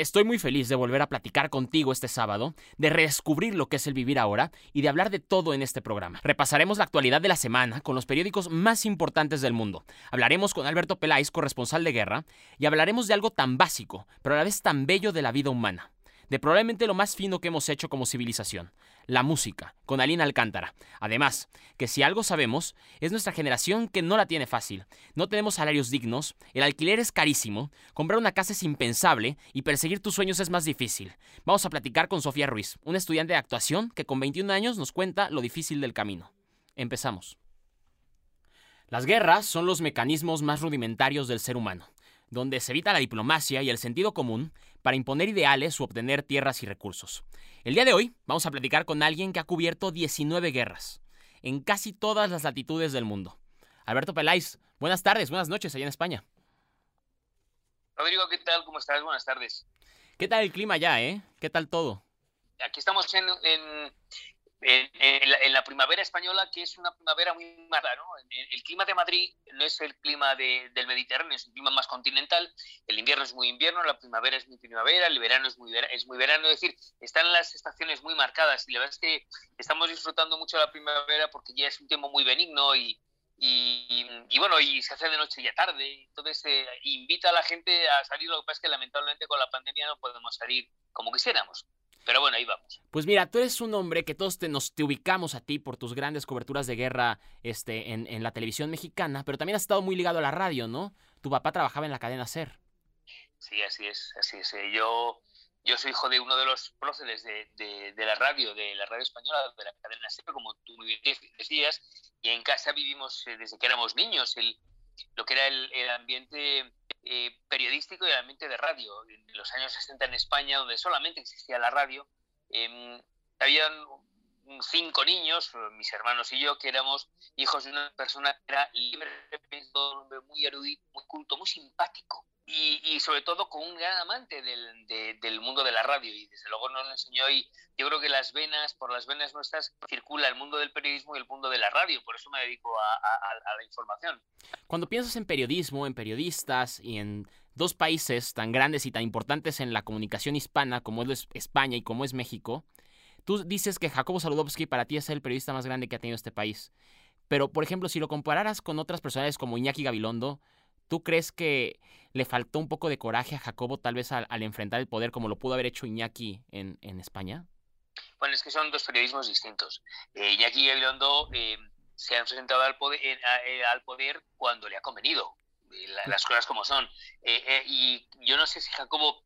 Estoy muy feliz de volver a platicar contigo este sábado, de redescubrir lo que es el vivir ahora y de hablar de todo en este programa. Repasaremos la actualidad de la semana con los periódicos más importantes del mundo. Hablaremos con Alberto Peláez, corresponsal de guerra, y hablaremos de algo tan básico, pero a la vez tan bello de la vida humana de probablemente lo más fino que hemos hecho como civilización, la música, con Alina Alcántara. Además, que si algo sabemos, es nuestra generación que no la tiene fácil. No tenemos salarios dignos, el alquiler es carísimo, comprar una casa es impensable y perseguir tus sueños es más difícil. Vamos a platicar con Sofía Ruiz, una estudiante de actuación que con 21 años nos cuenta lo difícil del camino. Empezamos. Las guerras son los mecanismos más rudimentarios del ser humano donde se evita la diplomacia y el sentido común para imponer ideales u obtener tierras y recursos. El día de hoy vamos a platicar con alguien que ha cubierto 19 guerras en casi todas las latitudes del mundo. Alberto Peláez, buenas tardes, buenas noches allá en España. Rodrigo, ¿qué tal? ¿Cómo estás? Buenas tardes. ¿Qué tal el clima ya, eh? ¿Qué tal todo? Aquí estamos en, en, la, primavera española, que es una primavera muy mala, ¿no? El, clima de Madrid no es el clima del Mediterráneo, es un clima más continental. El invierno es muy invierno, la primavera es muy primavera, el verano es muy, es muy verano. Es decir, están las estaciones muy marcadas y la verdad es que estamos disfrutando mucho la primavera porque ya es un tiempo muy benigno y, y, bueno, y se hace de noche y a tarde, entonces eh, invita a la gente a salir, lo que pasa es que lamentablemente con la pandemia no podemos salir como quisiéramos. Pero bueno, ahí vamos. Pues mira, tú eres un hombre que todos te, nos te ubicamos a ti por tus grandes coberturas de guerra este, en, en la televisión mexicana, pero también has estado muy ligado a la radio, ¿no? Tu papá trabajaba en la cadena SER. Sí, así es, así es. Eh, yo, yo soy hijo de uno de los próceres de, de, la radio, de la radio española, de la cadena SER, como tú muy bien decías, y en casa vivimos eh, desde que éramos niños el, lo que era el, el ambiente eh, periodístico y ambiente de radio. En los años 60 en España, donde solamente existía la radio, eh, habían cinco niños, mis hermanos y yo, que éramos hijos de una persona que era libre, muy erudito, muy culto, muy simpático y, sobre todo con un gran amante del, mundo de la radio y desde luego nos lo enseñó y yo creo que las venas, por las venas nuestras circula el mundo del periodismo y el mundo de la radio, por eso me dedico a, la información. Cuando piensas en periodismo, en periodistas y en dos países tan grandes y tan importantes en la comunicación hispana como es España y como es México, tú dices que Jacobo Saludowski para ti es el periodista más grande que ha tenido este país. Pero, por ejemplo, si lo compararas con otras personas como Iñaki Gabilondo, ¿Tú crees que le faltó un poco de coraje a Jacobo tal vez al, enfrentar el poder como lo pudo haber hecho Iñaki en, España? Bueno, es que son dos periodismos distintos. Eh, Iñaki Gabilondo eh, se ha enfrentado al poder, eh, al poder cuando le ha convenido, las cosas como son. y yo no sé si Jacobo,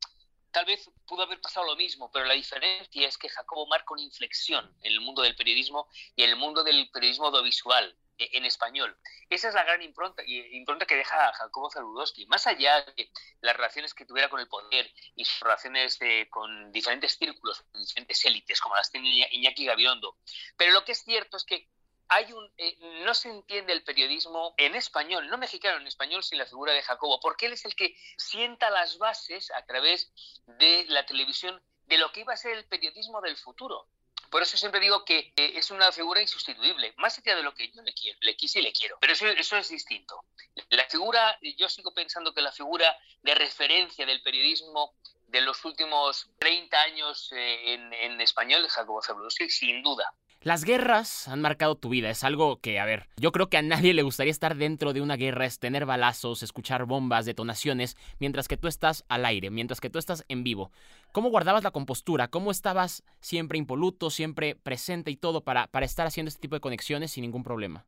tal vez pudo haber pasado lo mismo, pero la diferencia es que Jacobo marca una inflexión en el mundo del periodismo y en el mundo del periodismo audiovisual. E, en español. Esa es la gran impronta, impronta que deja Jacobo Zaludowski. Más allá de las relaciones que tuviera con el poder y sus relaciones eh, con diferentes círculos, diferentes élites, como las tiene Iñaki Gabiondo. Pero lo que es cierto es que hay un, eh, no se entiende el periodismo en español, no mexicano, en español, sin la figura de Jacobo, porque él es el que sienta las bases a través de la televisión de lo que iba a ser el periodismo del futuro. Por eso siempre digo que es una figura insustituible, más allá de lo que yo le, quiero, le quise y le quiero. Pero eso, es distinto. La figura, yo sigo pensando que la figura de referencia del periodismo de los últimos 30 años eh, en, en español es Jacobo Zabludowski, sin duda. Las guerras han marcado tu vida, es algo que, a ver, yo creo que a nadie le gustaría estar dentro de una guerra, es tener balazos, escuchar bombas, detonaciones, mientras que tú estás al aire, mientras que tú estás en vivo. ¿Cómo guardabas la compostura? ¿Cómo estabas siempre impoluto, siempre presente y todo para, para estar haciendo este tipo de conexiones sin ningún problema?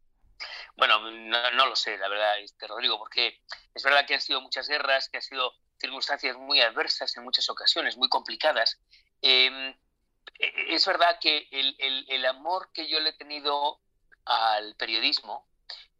Bueno, no, lo sé, la verdad, este, Rodrigo, porque es verdad que han sido muchas guerras, que han sido circunstancias muy adversas en muchas ocasiones, muy complicadas. Em, es verdad que el, amor que yo le he tenido al periodismo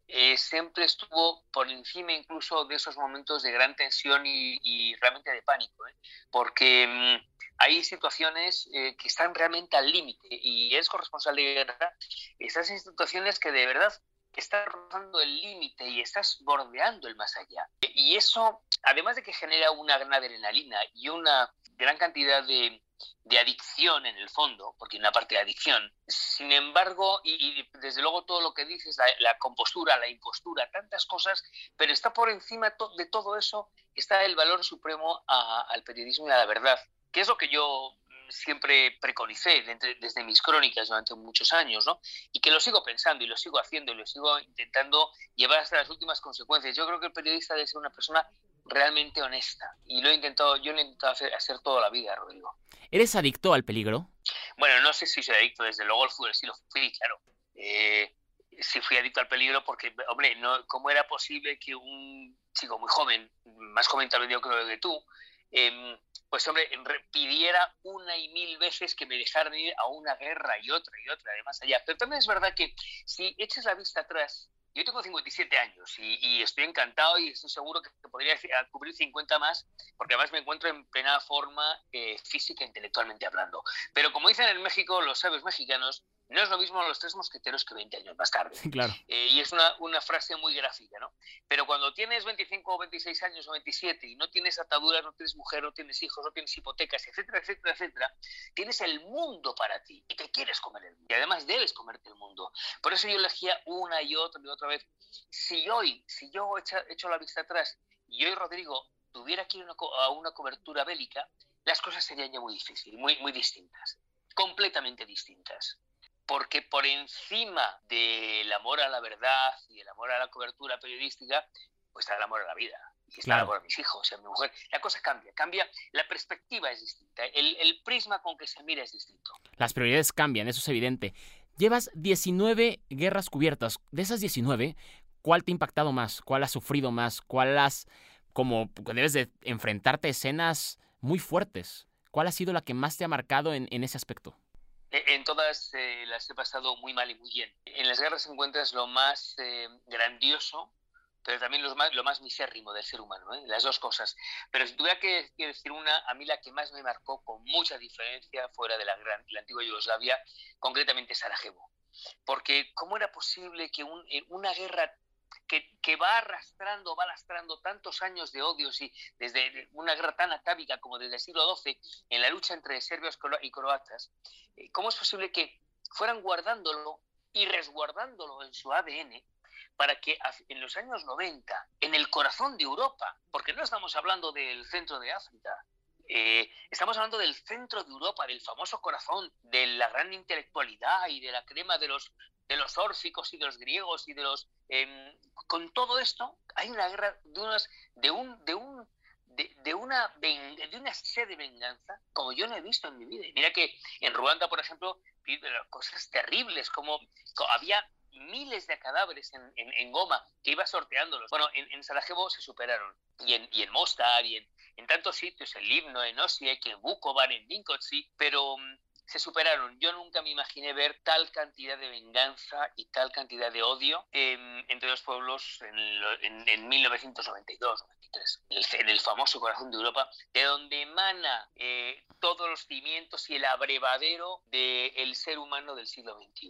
eh, siempre estuvo por encima incluso de esos momentos de gran tensión y, realmente de pánico, ¿eh? porque mm, hay situaciones eh, que están realmente al límite y es corresponsal de guerra, esas situaciones que de verdad están rozando el límite y estás bordeando el más allá. Y eso, además de que genera una gran adrenalina y una gran cantidad de, de adicción en el fondo, porque hay una parte de adicción. Sin embargo, y, desde luego todo lo que dices, la, compostura, la impostura, tantas cosas, pero está por encima de todo eso, está el valor supremo al periodismo y a la verdad, que es lo que yo siempre preconicé desde mis crónicas durante muchos años, ¿no? Y que lo sigo pensando y lo sigo haciendo y lo sigo intentando llevar hasta las últimas consecuencias. Yo creo que el periodista debe ser una persona realmente honesta y lo he intentado, yo lo he intentado hacer, hacer toda la vida, Rodrigo. ¿Eres adicto al peligro? Bueno, no sé si soy adicto, desde luego al fútbol sí lo fui, claro. Eh, sí fui adicto al peligro porque, hombre, no, ¿cómo era posible que un chico muy joven, más joven tal vez yo creo que tú, eh, pues hombre, pidiera una y mil veces que me dejaran ir a una guerra y otra y otra, además allá. Pero también es verdad que si echas la vista atrás, yo tengo 57 años y, estoy encantado y estoy seguro que podría cubrir 50 más, porque además me encuentro en plena forma eh, física e intelectualmente hablando. Pero como dicen en México los sabios mexicanos, no es lo mismo los tres mosqueteros que 20 años más tarde. Claro. Eh, y es una, una, frase muy gráfica, ¿no? Pero cuando tienes 25 o 26 años o 27 y no tienes ataduras, no tienes mujer, no tienes hijos, no tienes hipotecas, etcétera, etcétera, etcétera, tienes el mundo para ti y te quieres comer el mundo. Y además debes comerte el mundo. Por eso yo elegía una y otra y otra vez. Si hoy, si yo echo, echo la vista atrás y hoy, Rodrigo, tuviera que ir a una cobertura bélica, las cosas serían ya muy difíciles, muy, muy distintas, completamente distintas porque por encima del amor a la verdad y el amor a la cobertura periodística, pues está el amor a la vida. Y está el amor a mis hijos a mi mujer. La cosa cambia, cambia, la perspectiva es distinta, el, el prisma con que se mira es distinto. Las prioridades cambian, eso es evidente. Llevas 19 guerras cubiertas. De esas 19, ¿cuál te ha impactado más? ¿Cuál has sufrido más? ¿Cuál has, como debes de enfrentarte a escenas muy fuertes? ¿Cuál ha sido la que más te ha marcado en, en ese aspecto? E, en todas eh, las he pasado muy mal y muy bien. En las guerras encuentras lo más eh, grandioso, pero también lo más, lo misérrimo del ser humano, ¿eh? las dos cosas. Pero si tuviera que, decir una, a mí la que más me marcó con mucha diferencia fuera de la antigua Yugoslavia, concretamente Sarajevo. Porque ¿cómo era posible que un, una guerra que, va arrastrando, va lastrando tantos años de odios y desde una guerra tan atávica como desde el siglo XII en la lucha entre serbios y croatas, eh, ¿cómo es posible que fueran guardándolo y resguardándolo en su ADN para que en los años 90, en el corazón de Europa, porque no estamos hablando del centro de África, eh, estamos hablando del centro de Europa, del famoso corazón, de la gran intelectualidad y de la crema de los de los órficos y de los griegos y de los em, con todo esto hay una guerra de unas de un de un de, una de una sed de venganza como yo no he visto en mi vida. Mira que en Ruanda, por ejemplo, cosas terribles, como, había miles de cadáveres en, en, Goma que iba sorteándolos. Bueno, en, en, Sarajevo se superaron. Y en, y en Mostar y en, en tantos sitios, en Livno, en Osijek, en Vukovar, en Vinkovci, pero mm, se superaron. Yo nunca me imaginé ver tal cantidad de venganza y tal cantidad de odio entre los pueblos en, en, 1992 93, en el, famoso corazón de Europa, de donde emana eh, todos los cimientos y el abrevadero del ser humano del siglo XXI.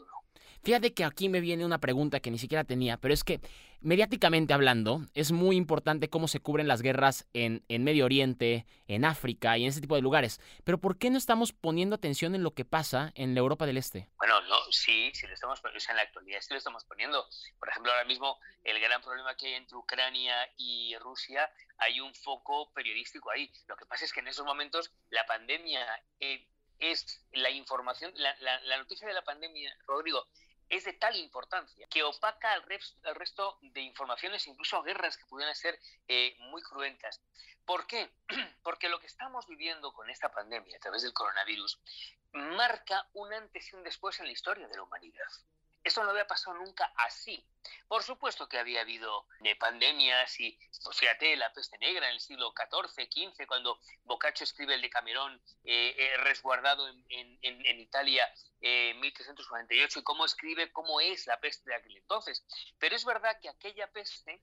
Fíjate que aquí me viene una pregunta que ni siquiera tenía, pero es que mediáticamente hablando, es muy importante cómo se cubren las guerras en, en, Medio Oriente, en África y en ese tipo de lugares. Pero ¿por qué no estamos poniendo atención en lo que pasa en la Europa del Este? Bueno, no, sí, sí lo estamos poniendo, en la actualidad sí lo estamos poniendo. Por ejemplo, ahora mismo el gran problema que hay entre Ucrania y Rusia, hay un foco periodístico ahí. Lo que pasa es que en esos momentos la pandemia... Eh, es la información, la, la noticia de la pandemia, Rodrigo, es de tal importancia que opaca al, resto de informaciones, incluso guerras que pudieran ser eh, muy cruentas. ¿Por qué? Porque lo que estamos viviendo con esta pandemia a través del coronavirus marca un antes y un después en la historia de la humanidad. Eso no había pasado nunca así. Por supuesto que había habido eh, pandemias y, pues fíjate, la peste negra en el siglo XIV, XV, cuando Boccaccio escribe el de Camerón, eh, eh, resguardado en, Italia en 1348, y cómo escribe cómo es la peste de aquel entonces. Pero es verdad que aquella peste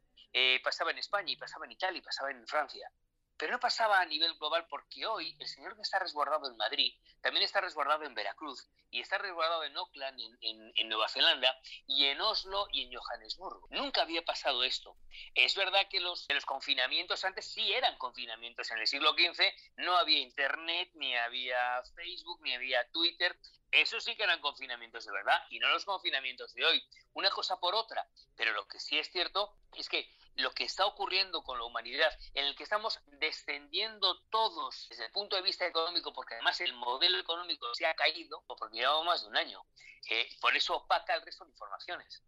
pasaba en España y pasaba en Italia y pasaba en Francia. Pero no pasaba a nivel global porque hoy el señor que está resguardado en Madrid también está resguardado en Veracruz y está resguardado en Auckland, en, Nueva Zelanda, y en Oslo y en Johannesburgo. Nunca había pasado esto. Es verdad que los, los confinamientos antes sí eran confinamientos. En el siglo XV no había Internet, ni había Facebook, ni había Twitter. Eso sí que eran confinamientos de verdad y no los confinamientos de hoy. Una cosa por otra. Pero lo que sí es cierto es que lo que está ocurriendo con la humanidad, en el que estamos descendiendo todos desde el punto de vista económico, porque además el modelo económico se ha caído, porque llevamos más de un año. Eh, por eso opaca el resto de informaciones.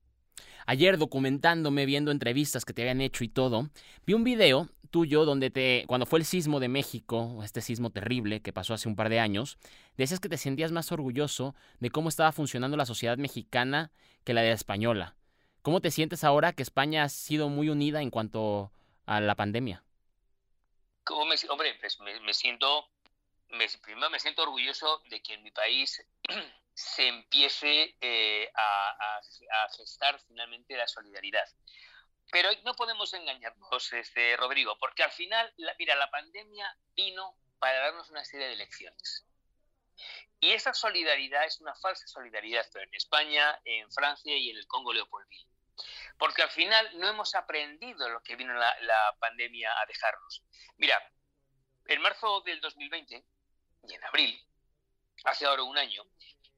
Ayer documentándome, viendo entrevistas que te habían hecho y todo, vi un video tuyo donde te, cuando fue el sismo de México, este sismo terrible que pasó hace un par de años, decías que te sentías más orgulloso de cómo estaba funcionando la sociedad mexicana que la de la española. ¿Cómo te sientes ahora que España ha sido muy unida en cuanto a la pandemia? ¿Cómo me, hombre, pues me, siento, primero me siento orgulloso de que en mi país se empiece eh, a, gestar finalmente la solidaridad. Pero no podemos engañarnos, este, Rodrigo, porque al final, mira, la pandemia vino para darnos una serie de lecciones. Y esa solidaridad es una falsa solidaridad, pero en España, en Francia y en el Congo Leopoldville. Porque al final no hemos aprendido lo que vino la, pandemia a dejarnos. Mira, en marzo del 2020 y en abril, hace ahora un año,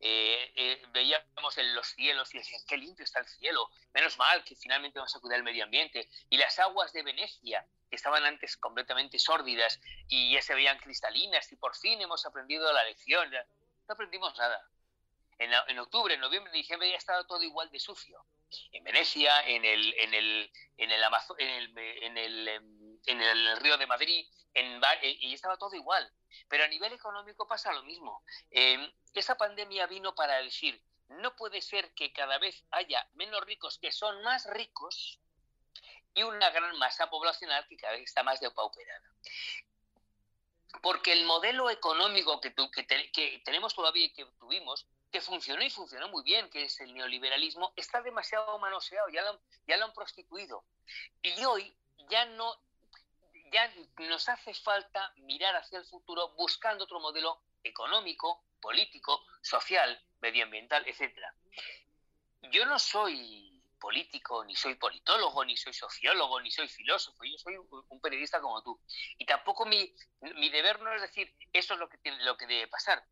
eh, eh, veíamos en los cielos y decían, qué limpio está el cielo, menos mal que finalmente vamos a cuidar el medio ambiente. Y las aguas de Venecia, que estaban antes completamente sórdidas y ya se veían cristalinas y por fin hemos aprendido la lección. No aprendimos nada. En, octubre, en noviembre, en diciembre ya estaba todo igual de sucio en Venecia, en el, en el, en el, em, río de Madrid, eh, y estaba todo igual. Pero a nivel económico pasa lo mismo. Eh, esa pandemia vino para decir, no puede ser que cada vez haya menos ricos que son más ricos y una gran masa poblacional que cada vez está más depauperada. Porque el modelo económico que, que, que tenemos todavía y que tuvimos que funcionó y funcionó muy bien, que es el neoliberalismo, está demasiado manoseado, ya lo, ya lo han prostituido. Y hoy ya no, ya nos hace falta mirar hacia el futuro buscando otro modelo económico, político, social, medioambiental, etcétera. Yo no soy político, ni soy politólogo, ni soy sociólogo, ni soy filósofo, yo soy un periodista como tú. Y tampoco mi, mi deber no es decir eso es lo que, tiene, lo que debe pasar.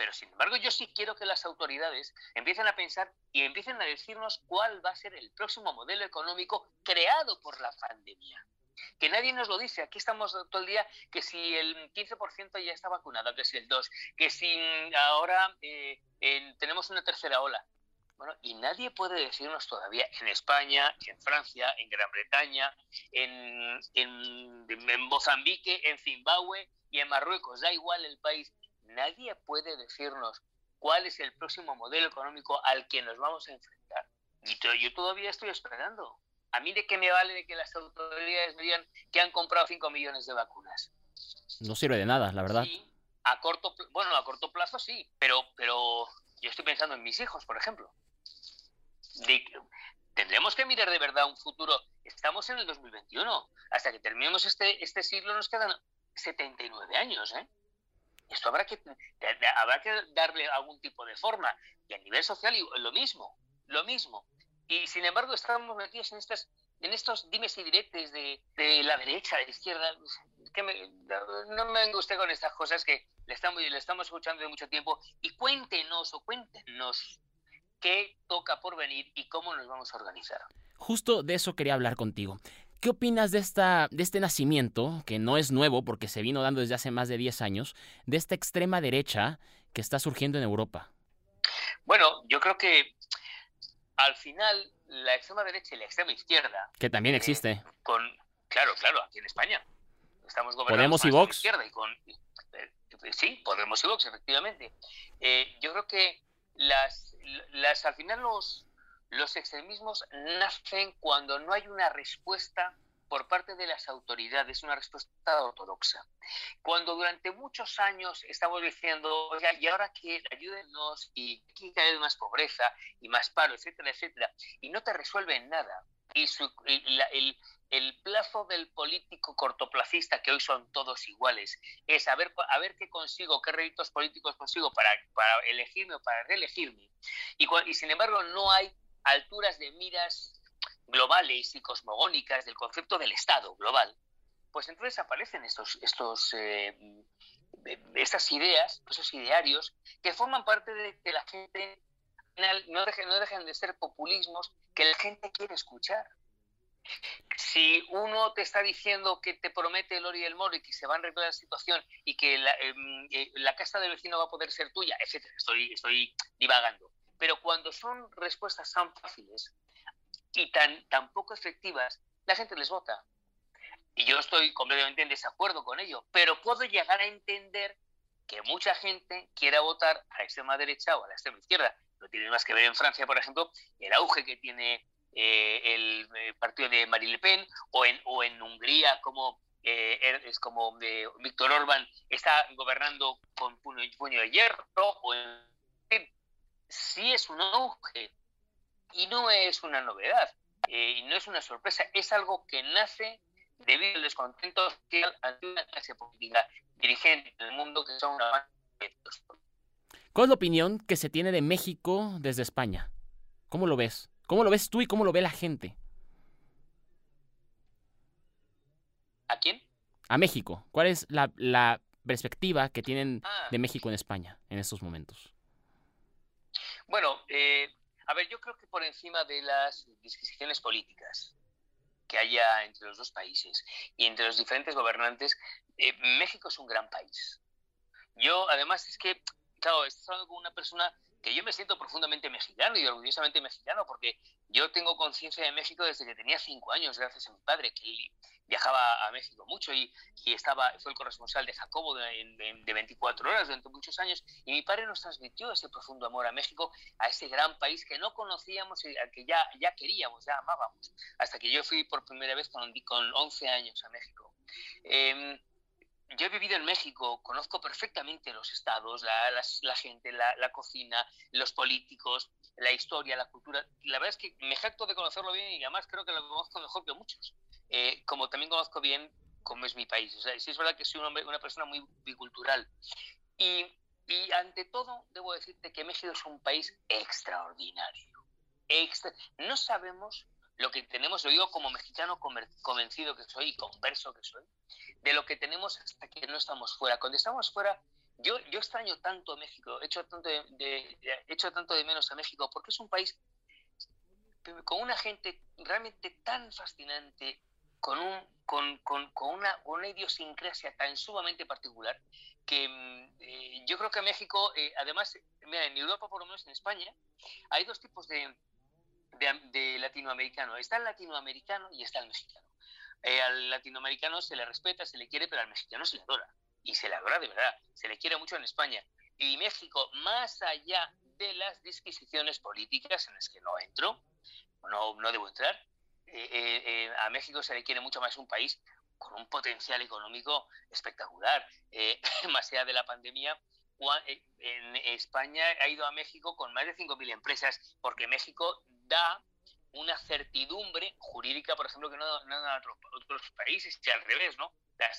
Pero sin embargo, yo sí quiero que las autoridades empiecen a pensar y empiecen a decirnos cuál va a ser el próximo modelo económico creado por la pandemia. Que nadie nos lo dice. Aquí estamos todo el día que si el 15% ya está vacunado, que si el 2%, que si ahora eh, tenemos una tercera ola. Bueno, y nadie puede decirnos todavía en España, en Francia, en Gran Bretaña, en, en Mozambique, en Zimbabue y en Marruecos, da igual el país, nadie puede decirnos cuál es el próximo modelo económico al que nos vamos a enfrentar. Y yo todavía estoy esperando. ¿A mí de qué me vale de que las autoridades me digan que han comprado 5 millones de vacunas? No sirve de nada, la verdad. Sí, a corto, bueno, a corto plazo sí, pero, pero yo estoy pensando en mis hijos, por ejemplo. tendremos que mirar de verdad un futuro. Estamos en el 2021. Hasta que terminemos este, este siglo nos quedan 79 años, ¿eh? Esto habrá que, habrá que darle algún tipo de forma. Y a nivel social lo mismo, lo mismo. Y sin embargo estamos metidos en estas en estos dimes y diretes de, la derecha, de la izquierda, no me venga con estas cosas que le estamos, le estamos escuchando de mucho tiempo y cuéntenos o cuéntenos qué toca por venir y cómo nos vamos a organizar. Justo de eso quería hablar contigo. ¿Qué opinas de, esta, de este nacimiento, que no es nuevo porque se vino dando desde hace más de 10 años, de esta extrema derecha que está surgiendo en Europa? Bueno, yo creo que al final la extrema derecha y la extrema izquierda... Que también eh, existe. con, claro, claro, aquí en España. Estamos ¿Podemos y Vox? Izquierda y con, eh, sí, Podemos y Vox, efectivamente. Eh, yo creo que las, las, al final los, los extremismos nacen cuando no hay una respuesta por parte de las autoridades una respuesta ortodoxa. Cuando durante muchos años estamos diciendo, oiga, y ahora que ayúdenos y aquí vez más pobreza y más paro, etcétera, etcétera, y no te resuelven nada, y, el, plazo del político cortoplacista, que hoy son todos iguales, es a ver, a ver qué consigo, qué réditos políticos consigo para, para elegirme o para reelegirme. Y sin embargo no hay alturas de miras globales y cosmogónicas del concepto del Estado global, pues entonces aparecen estos, estos, eh, estas ideas, esos idearios, que forman parte de que la gente no dejen, no dejen de ser populismos que la gente quiere escuchar. Si uno te está diciendo que te promete el oro y el moro y que se va a arreglar la situación y que la, em, eh, la casa del vecino va a poder ser tuya, etcétera, estoy, estoy divagando. Pero cuando son respuestas tan fáciles, y tan, tan poco efectivas, la gente les vota. Y yo estoy completamente en desacuerdo con ello, pero puedo llegar a entender que mucha gente quiera votar a la extrema derecha o a la extrema izquierda. No tiene más que ver en Francia, por ejemplo, el auge que tiene eh, el, eh, partido de Marine Le Pen, o en, o en Hungría, como eh, er, es como de Víctor Orban está gobernando con puño, puño de hierro, o en, sí es un auge, y no es una novedad, eh, y no es una sorpresa, es algo que nace debido al descontento social ante una clase política dirigente en el mundo que son una ¿Cuál es la opinión que se tiene de México desde España? ¿Cómo lo ves? ¿Cómo lo ves tú y cómo lo ve la gente? ¿A quién? A México. ¿Cuál es la, la perspectiva que tienen ah. de México en España en estos momentos? Bueno, eh, a ver, yo creo que por encima de las disquisiciones políticas que haya entre los dos países y entre los diferentes gobernantes, eh, México es un gran país. Yo, además, es que, claro, estás hablando con una persona que yo me siento profundamente mexicano y orgullosamente mexicano, porque yo tengo conciencia de México desde que tenía cinco años, gracias a mi padre, que viajaba a México mucho y, y estaba, fue el corresponsal de Jacobo de, de, 24 horas durante muchos años, y mi padre nos transmitió ese profundo amor a México, a ese gran país que no conocíamos y al que ya, ya queríamos, ya amábamos, hasta que yo fui por primera vez con, con 11 años a México. Eh, yo he vivido en México, conozco perfectamente los estados, la, gente, la, cocina, los políticos, la historia, la cultura. La verdad es que me jacto de conocerlo bien y además creo que lo conozco mejor que muchos. Eh, como también conozco bien cómo es mi país. O sea, sí es verdad que soy una persona muy bicultural. Y, y, ante todo, debo decirte que México es un país extraordinario. no sabemos lo que tenemos, lo digo como mexicano convencido que soy y converso que soy, de lo que tenemos hasta que no estamos fuera. Cuando estamos fuera, yo, yo extraño tanto a México, echo tanto de, echo tanto de menos a México, porque es un país con una gente realmente tan fascinante, con, un, con, con, con una, una, idiosincrasia tan sumamente particular, que mm, eh, yo creo que México, eh, además, mira, en Europa, por lo menos en España, hay dos tipos de, de, latinoamericano. Está el latinoamericano y está el mexicano. Eh, al latinoamericano se le respeta, se le quiere, pero al mexicano se le adora. Y se le adora de verdad. Se le quiere mucho en España. Y México, más allá de las disquisiciones políticas en las que no entro, no, no debo entrar, eh, eh, a México se le quiere mucho más un país con un potencial económico espectacular. más allá de la pandemia, en España ha ido a México con más de 5.000 empresas, porque México da una certidumbre jurídica, por ejemplo, que no, dan otros, países, que al revés, ¿no? La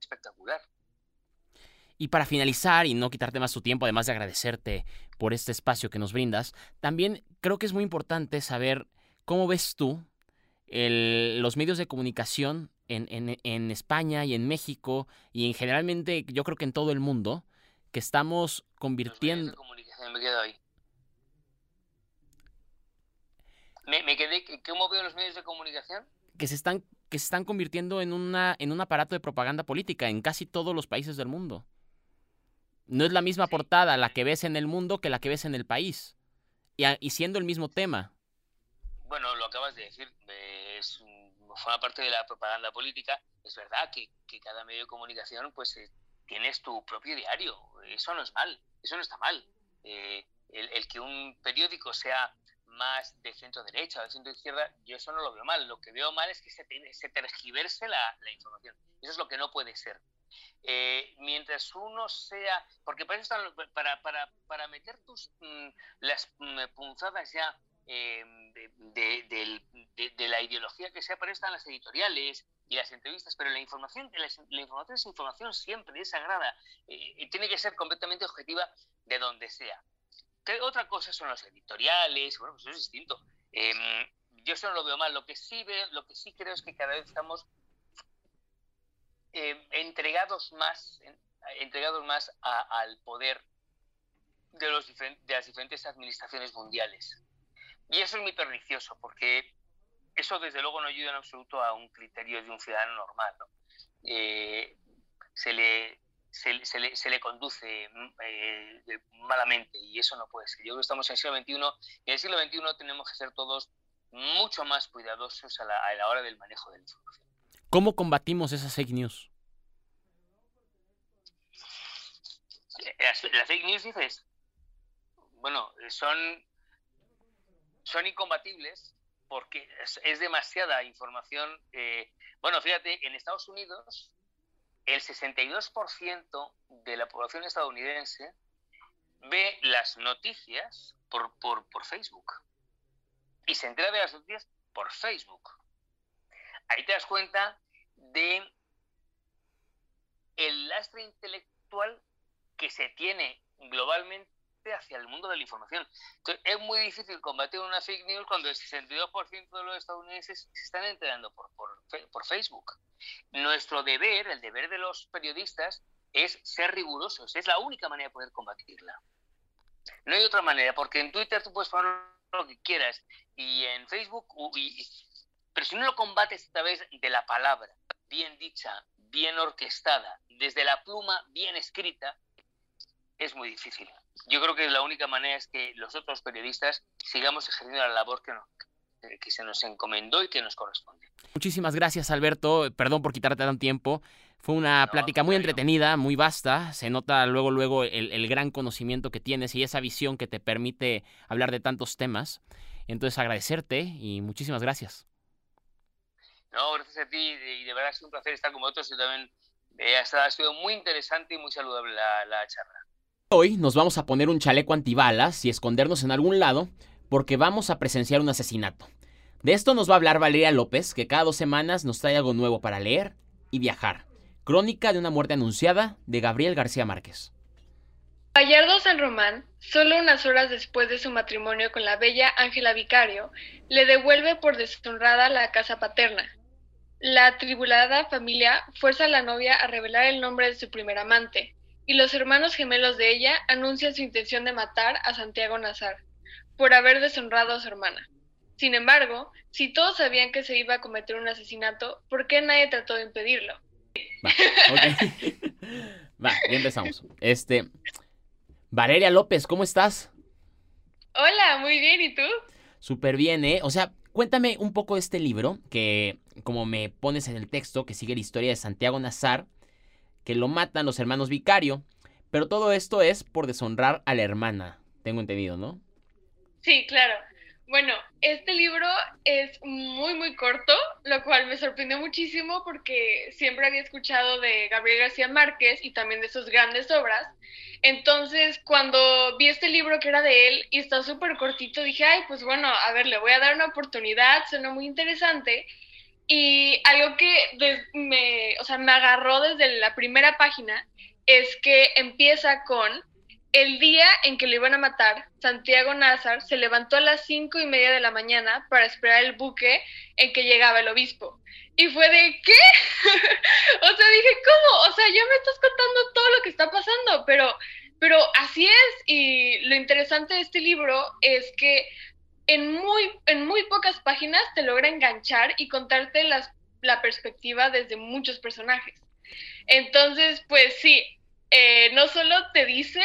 espectacular. Y para finalizar y no quitarte más tu tiempo, además de agradecerte por este espacio que nos brindas, también creo que es muy importante saber cómo ves tú los medios de comunicación en, en, en, España y en México y en generalmente yo creo que en todo el mundo, que estamos convirtiendo... me quedo ahí. Me, quedé, ¿cómo veo los medios de comunicación? Que se están, que se están convirtiendo en, una, en un aparato de propaganda política en casi todos los países del mundo. No es la misma portada la que ves en el mundo que la que ves en el país. Y, y siendo el mismo tema. Bueno, lo acabas de decir, es, forma parte de la propaganda política. Es verdad que, que cada medio de comunicación, pues eh, tienes tu propio diario. Eso no es mal, eso no está mal. Eh, el, el, que un periódico sea más de centro derecha o de centro izquierda, yo eso no lo veo mal. Lo que veo mal es que se, se tergiverse la, la información. Eso es lo que no puede ser. Eh, mientras uno sea, porque para, para, para, para meter tus, mm, las mm, punzadas ya eh, de, de, la ideología que sea, para eso están las editoriales y las entrevistas, pero la información, la, información es información siempre, es sagrada, eh, tiene que ser completamente objetiva de donde sea. Otra cosa son los editoriales, bueno, pues eso es distinto. Em, yo eso no lo veo mal, lo que sí veo, lo que sí creo es que cada vez estamos eh, entregados más, entregados más al poder de, los de las diferentes administraciones mundiales. Y eso es muy pernicioso, porque eso desde luego no ayuda en absoluto a un criterio de un ciudadano normal. Eh, se, le, se, le, se, le, conduce eh, malamente y eso no puede ser. Yo creo que estamos en el siglo XXI y en el siglo XXI tenemos que ser todos mucho más cuidadosos a la, a la hora del manejo de la información. ¿Cómo combatimos esas fake news? Las, fake news dices, bueno, son, son incompatibles porque es, demasiada información. Eh, bueno, fíjate, en Estados Unidos el 62% de la población estadounidense ve las noticias por, Facebook y se entera de las noticias por Facebook. Ahí te das cuenta de el lastre intelectual que se tiene globalmente hacia el mundo de la información. Es muy difícil combatir una fake news cuando el 62% de los estadounidenses se están enterando por, Facebook. Nuestro deber, el deber de los periodistas, es ser rigurosos. Es la única manera de poder combatirla. No hay otra manera, porque en Twitter tú puedes poner lo que quieras y en Facebook, pero si no lo combates a través de la palabra, bien dicha, bien orquestada, desde la pluma bien escrita, es muy difícil. Yo creo que la única manera es que los otros periodistas sigamos ejerciendo la labor que, que se nos encomendó y que nos corresponde. Muchísimas gracias, Alberto. Perdón por quitarte tan tiempo. Fue una plática muy entretenida, muy vasta. Se nota luego, luego el, el, gran conocimiento que tienes y esa visión que te permite hablar de tantos temas. Entonces, agradecerte y muchísimas gracias. No, gracias a ti y de verdad es un placer estar con vosotros y también eh, ha sido muy interesante y muy saludable la, la charla. Hoy nos vamos a poner un chaleco antibalas y escondernos en algún lado porque vamos a presenciar un asesinato. De esto nos va a hablar Valeria López, que cada dos semanas nos trae algo nuevo para leer y viajar. Crónica de una muerte anunciada de Gabriel García Márquez. Gallardo San Román, solo unas horas después de su matrimonio con la bella Ángela Vicario, le devuelve por deshonrada la casa paterna. La atribulada familia fuerza a la novia a revelar el nombre de su primer amante, y los hermanos gemelos de ella anuncian su intención de matar a Santiago Nazar por haber deshonrado a su hermana. Sin embargo, si todos sabían que se iba a cometer un asesinato, ¿por qué nadie trató de impedirlo? Va, Va ya empezamos. Este, Valeria López, ¿cómo estás? Hola, muy bien, ¿y tú? Súper bien, ¿eh? O sea, cuéntame un poco de este libro, que como me pones en el texto, que sigue la historia de Santiago Nazar, que lo matan los hermanos Vicario. Pero todo esto es por deshonrar a la hermana, tengo entendido, ¿no? Sí, claro. Bueno, este libro es muy, muy corto, lo cual me sorprendió muchísimo porque siempre había escuchado de Gabriel García Márquez y también de sus grandes obras. Entonces, cuando vi este libro que era de él y está súper cortito, dije, ay, pues bueno, a ver, le voy a dar una oportunidad, suena muy interesante. Y algo que me, o sea, me agarró desde la primera página es que empieza con el día en que lo iban a matar, Santiago Nazar se levantó a las cinco y media de la mañana para esperar el buque en que llegaba el obispo. Y fue de, ¿qué? o sea, dije, ¿cómo? O sea, ya me estás contando todo lo que está pasando, pero, pero así es. Y lo interesante de este libro es que en muy, en muy pocas páginas te logra enganchar y contarte las, la perspectiva desde muchos personajes. Entonces, pues sí, eh, no solo te dice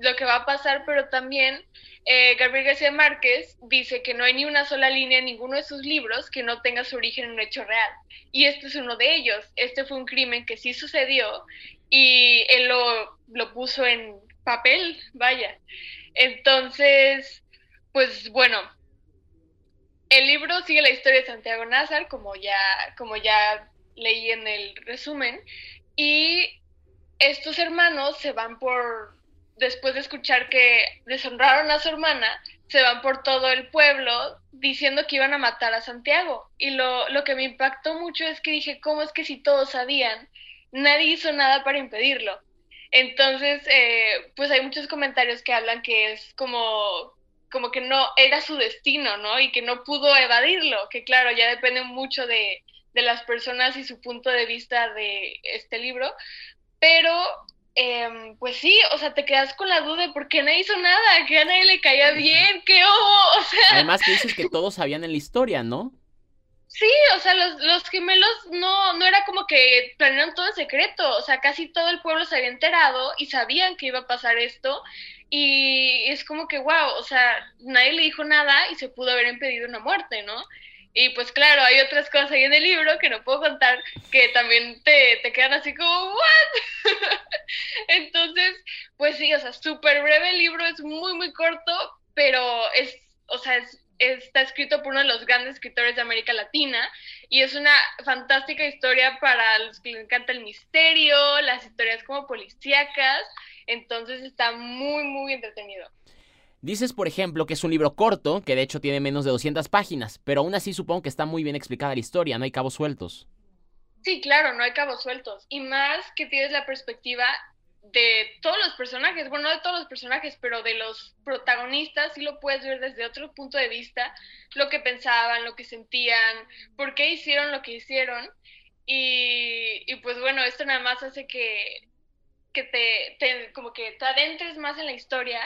lo que va a pasar, pero también eh, Gabriel García Márquez dice que no hay ni una sola línea en ninguno de sus libros que no tenga su origen en un hecho real. Y este es uno de ellos. Este fue un crimen que sí sucedió y él lo, lo puso en papel, vaya. Entonces, pues bueno, el libro sigue la historia de Santiago Nazar, como ya, como ya leí en el resumen, y estos hermanos se van por, después de escuchar que deshonraron a su hermana, se van por todo el pueblo diciendo que iban a matar a Santiago. Y lo, lo que me impactó mucho es que dije, ¿cómo es que si todos sabían, nadie hizo nada para impedirlo? Entonces, eh, pues hay muchos comentarios que hablan que es como, como que no era su destino, ¿no? Y que no pudo evadirlo, que claro, ya depende mucho de, de las personas y su punto de vista de este libro, pero em, pues sí, o sea, te quedas con la duda de por qué no hizo nada, que a nadie le caía bien, qué hubo, o sea... Además que dices que todos sabían en la historia, ¿no? Sí, o sea, los, los gemelos no, no era como que planearon todo en secreto, o sea, casi todo el pueblo se había enterado y sabían que iba a pasar esto y es como que, wow, o sea, nadie le dijo nada y se pudo haber impedido una muerte, ¿no? Y pues claro, hay otras cosas ahí en el libro que no puedo contar que también te, te quedan así como, ¿what? Entonces, pues sí, o sea, súper breve el libro, es muy, muy corto, pero es, o sea, es está escrito por uno de los grandes escritores de América Latina y es una fantástica historia para los que les encanta el misterio, las historias como policíacas, entonces está muy, muy entretenido. Dices, por ejemplo, que es un libro corto, que de hecho tiene menos de 200 páginas, pero aún así supongo que está muy bien explicada la historia, no hay cabos sueltos. Sí, claro, no hay cabos sueltos. Y más que tienes la perspectiva de todos los personajes, bueno, no de todos los personajes, pero de los protagonistas, sí lo puedes ver desde otro punto de vista, lo que pensaban, lo que sentían, por qué hicieron lo que hicieron. Y, pues bueno, esto nada más hace que, que te, te, como que te adentres más en la historia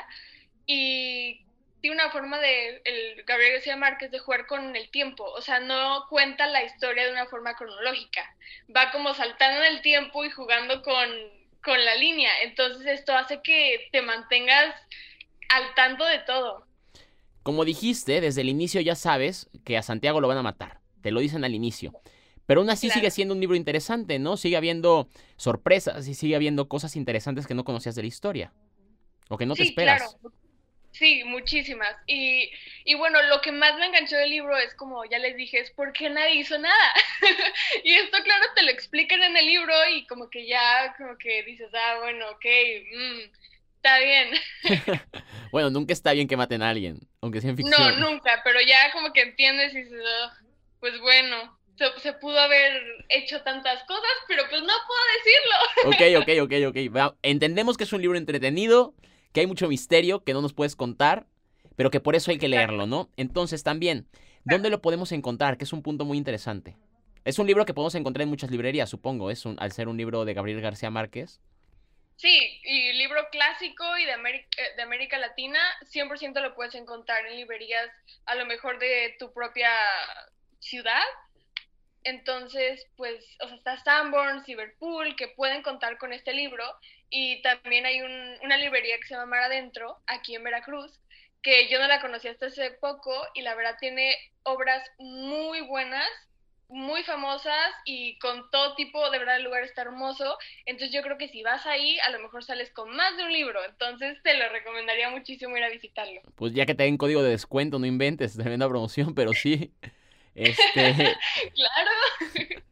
y tiene una forma de el Gabriel García Márquez de jugar con el tiempo, o sea, no cuenta la historia de una forma cronológica, va como saltando en el tiempo y jugando con con la línea. Entonces esto hace que te mantengas al tanto de todo. Como dijiste, desde el inicio ya sabes que a Santiago lo van a matar. Te lo dicen al inicio. Pero aún así sigue siendo un libro interesante, ¿no? Sigue habiendo sorpresas y sigue habiendo cosas interesantes que no conocías de la historia. O que no te esperas. Claro. Sí, muchísimas. Y, y, bueno, lo que más me enganchó del libro es como ya les dije, es porque nadie hizo nada. y esto claro te lo explican en el libro y como que ya como que dices, ah, bueno, ok, mm, está bien. bueno, nunca está bien que maten a alguien, aunque sea en ficción. No, nunca, pero ya como que entiendes y dices, oh, pues bueno, se, se, pudo haber hecho tantas cosas, pero pues no puedo decirlo. ok, ok, ok, ok. Entendemos que es un libro entretenido que hay mucho misterio que no nos puedes contar, pero que por eso hay que leerlo, ¿no? Entonces también, ¿dónde lo podemos encontrar? Que es un punto muy interesante. Es un libro que podemos encontrar en muchas librerías, supongo, es un, al ser un libro de Gabriel García Márquez. Sí, y libro clásico y de América, eh, de América Latina, 100% lo puedes encontrar en librerías a lo mejor de tu propia ciudad. Entonces, pues, o sea, está Sanborns, Liverpool, que pueden contar con este libro y también hay una librería que se llama Mar Adentro, aquí en Veracruz, que yo no la conocí hasta hace poco y la verdad tiene obras muy buenas, muy famosas y con todo tipo, de verdad el lugar está hermoso. Entonces yo creo que si vas ahí, a lo mejor sales con más de un libro. Entonces te lo recomendaría muchísimo ir a visitarlo. Pues ya que te den código de descuento, no inventes, tremenda promoción, pero sí. Este... claro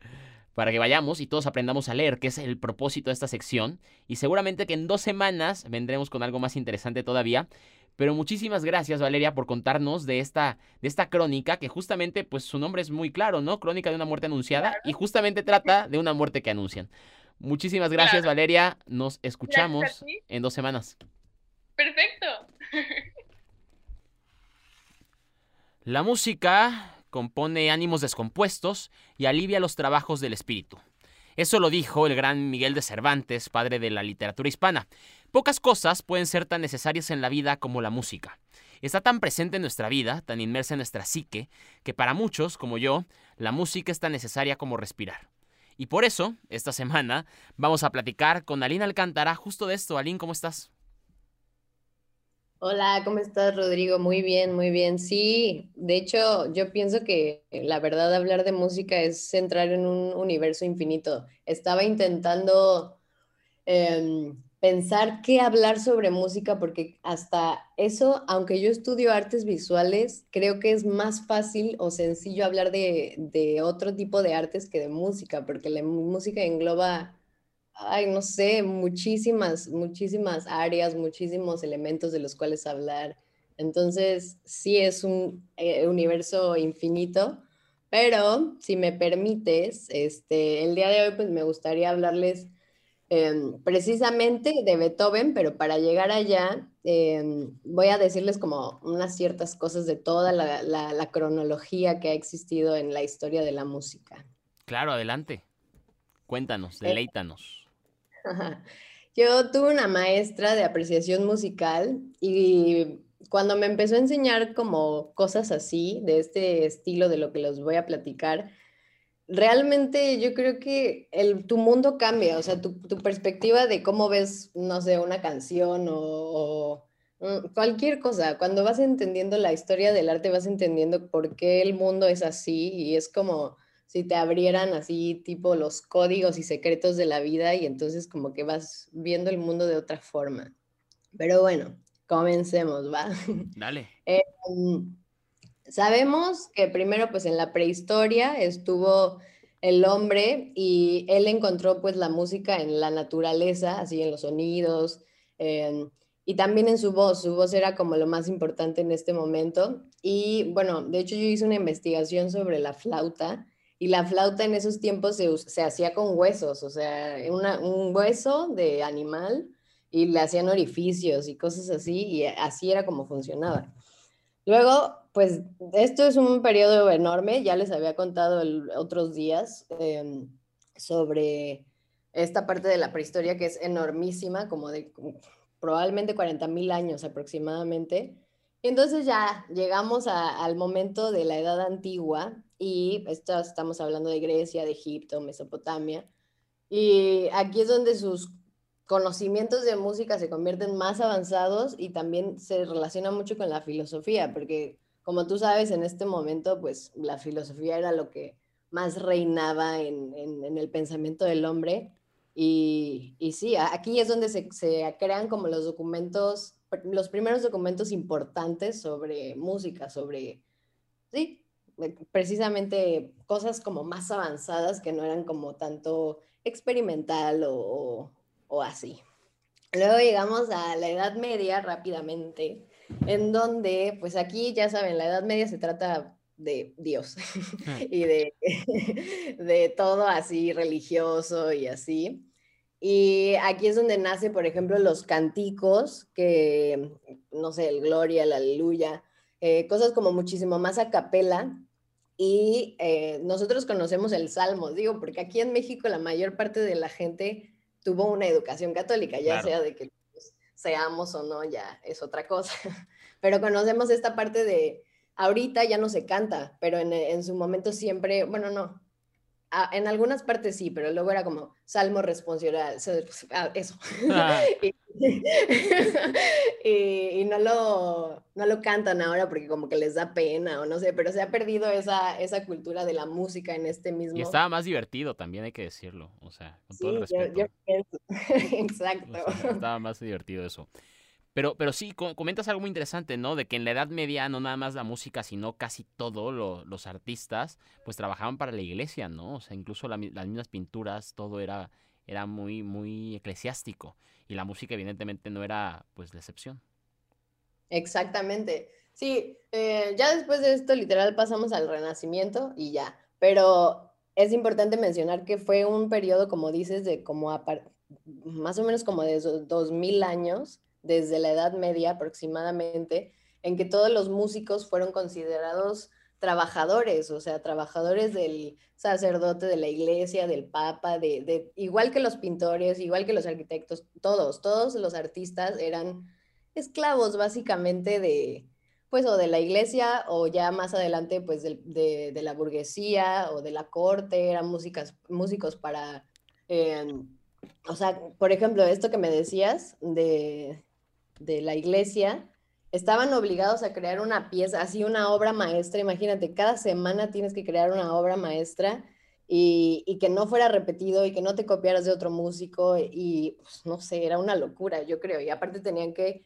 para que vayamos y todos aprendamos a leer, que es el propósito de esta sección. Y seguramente que en dos semanas vendremos con algo más interesante todavía. Pero muchísimas gracias, Valeria, por contarnos de esta, de esta crónica, que justamente, pues su nombre es muy claro, ¿no? Crónica de una muerte anunciada, y justamente trata de una muerte que anuncian. Muchísimas gracias, Valeria. Nos escuchamos en dos semanas. Perfecto. La música compone ánimos descompuestos y alivia los trabajos del espíritu. Eso lo dijo el gran Miguel de Cervantes, padre de la literatura hispana. Pocas cosas pueden ser tan necesarias en la vida como la música. Está tan presente en nuestra vida, tan inmersa en nuestra psique, que para muchos, como yo, la música es tan necesaria como respirar. Y por eso, esta semana, vamos a platicar con Aline Alcántara justo de esto. Aline, ¿cómo estás? Hola, ¿cómo estás, Rodrigo? Muy bien, muy bien. Sí, de hecho, yo pienso que la verdad hablar de música es entrar en un universo infinito. Estaba intentando em, pensar qué hablar sobre música, porque hasta eso, aunque yo estudio artes visuales, creo que es más fácil o sencillo hablar de, de otro tipo de artes que de música, porque la música engloba, ay, no sé, muchísimas, muchísimas áreas, muchísimos elementos de los cuales hablar. Entonces, sí es un eh, universo infinito, pero si me permites, este, el día de hoy pues me gustaría hablarles Em, precisamente de Beethoven, pero para llegar allá em, voy a decirles como unas ciertas cosas de toda la, cronología que ha existido en la historia de la música. Claro, adelante. Cuéntanos, eh, deleítanos. Yo tuve una maestra de apreciación musical y cuando me empezó a enseñar como cosas así, de este estilo de lo que les voy a platicar, realmente yo creo que tu mundo cambia, o sea, tu, perspectiva de cómo ves, no sé, una canción o, mm, cualquier cosa. Cuando vas entendiendo la historia del arte, vas entendiendo por qué el mundo es así y es como si te abrieran así tipo los códigos y secretos de la vida y entonces como que vas viendo el mundo de otra forma. Pero bueno, comencemos, ¿va? Dale. Em, Sabemos que primero, pues en la prehistoria estuvo el hombre y él encontró pues la música en la naturaleza, así en los sonidos y también en su voz. Su voz era como lo más importante en este momento. Y bueno, de hecho yo hice una investigación sobre la flauta y la flauta en esos tiempos se, se hacía con huesos, o sea, un hueso de animal y le hacían orificios y cosas así y así era como funcionaba. Luego, pues esto es un periodo enorme, ya les había contado otros días em, sobre esta parte de la prehistoria que es enormísima, como de probablemente 40 mil años aproximadamente. Entonces ya llegamos al momento de la edad antigua y esto, estamos hablando de Grecia, de Egipto, Mesopotamia. Y aquí es donde sus conocimientos de música se convierten más avanzados y también se relaciona mucho con la filosofía, porque como tú sabes, en este momento, pues la filosofía era lo que más reinaba en, el pensamiento del hombre. Y, sí, aquí es donde se, crean como los documentos, los primeros documentos importantes sobre música, sobre, sí, precisamente cosas como más avanzadas que no eran como tanto experimental o, o así. Luego llegamos a la Edad Media rápidamente, en donde, pues aquí ya saben, la Edad Media se trata de Dios ah. y de, de todo así religioso y así. Y aquí es donde nace, por ejemplo, los canticos, que, no sé, el gloria, el aleluya, eh, cosas como muchísimo más a capela. Y eh, nosotros conocemos el salmo, digo, porque aquí en México la mayor parte de la gente tuvo una educación católica, ya sea de que pues, seamos o no, ya es otra cosa. Pero conocemos esta parte de, ahorita ya no se canta, pero en, en su momento siempre, bueno, no, Ah, en algunas partes sí, pero luego era como salmo responsorial, ah, eso. Ah. y, no, lo, no lo cantan ahora porque como que les da pena o no sé, pero se ha perdido esa, esa cultura de la música en este mismo. Y estaba más divertido también, hay que decirlo, o sea, con todo el respeto. Exacto. estaba más divertido eso. Pero, pero sí, comentas algo muy interesante, ¿no? De que en la Edad Media no nada más la música, sino casi todos los artistas, pues trabajaban para la iglesia, ¿no? O sea, incluso las mismas pinturas, todo era, era muy, muy eclesiástico. Y la música, evidentemente, no era, pues, la excepción. Exactamente. Sí, eh, ya después de esto, literal, pasamos al Renacimiento y ya. Pero es importante mencionar que fue un periodo, como dices, de como más o menos como de dos mil años desde la Edad Media aproximadamente, en que todos los músicos fueron considerados trabajadores, o sea, trabajadores del sacerdote, de la iglesia, del papa, de, igual que los pintores, igual que los arquitectos, todos, todos los artistas eran esclavos básicamente de, pues, o de la iglesia, o ya más adelante, pues, de, la burguesía o de la corte, eran músicas, músicos para, em, o sea, por ejemplo, esto que me decías de, de la iglesia, estaban obligados a crear una pieza, así una obra maestra. Imagínate, cada semana tienes que crear una obra maestra y, que no fuera repetido y que no te copiaras de otro músico y pues, no sé, era una locura, yo creo. Y aparte tenían que,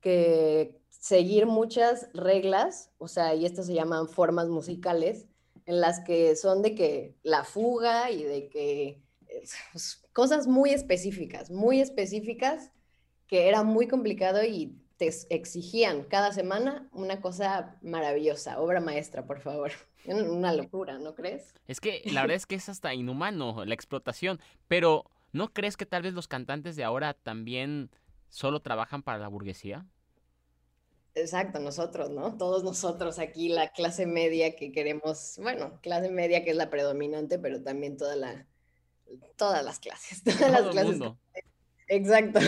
que seguir muchas reglas, o sea, y estas se llaman formas musicales, en las que son de que la fuga y de que pues, cosas muy específicas, muy específicas, que era muy complicado y te exigían cada semana una cosa maravillosa, obra maestra, por favor. Una locura, ¿no crees? Es que la verdad es que es hasta inhumano la explotación, pero ¿no crees que tal vez los cantantes de ahora también solo trabajan para la burguesía? Exacto, nosotros, ¿no? Todos nosotros aquí, la clase media que queremos, bueno, clase media que es la predominante, pero también toda la, todas las clases, todas las clases. Exacto.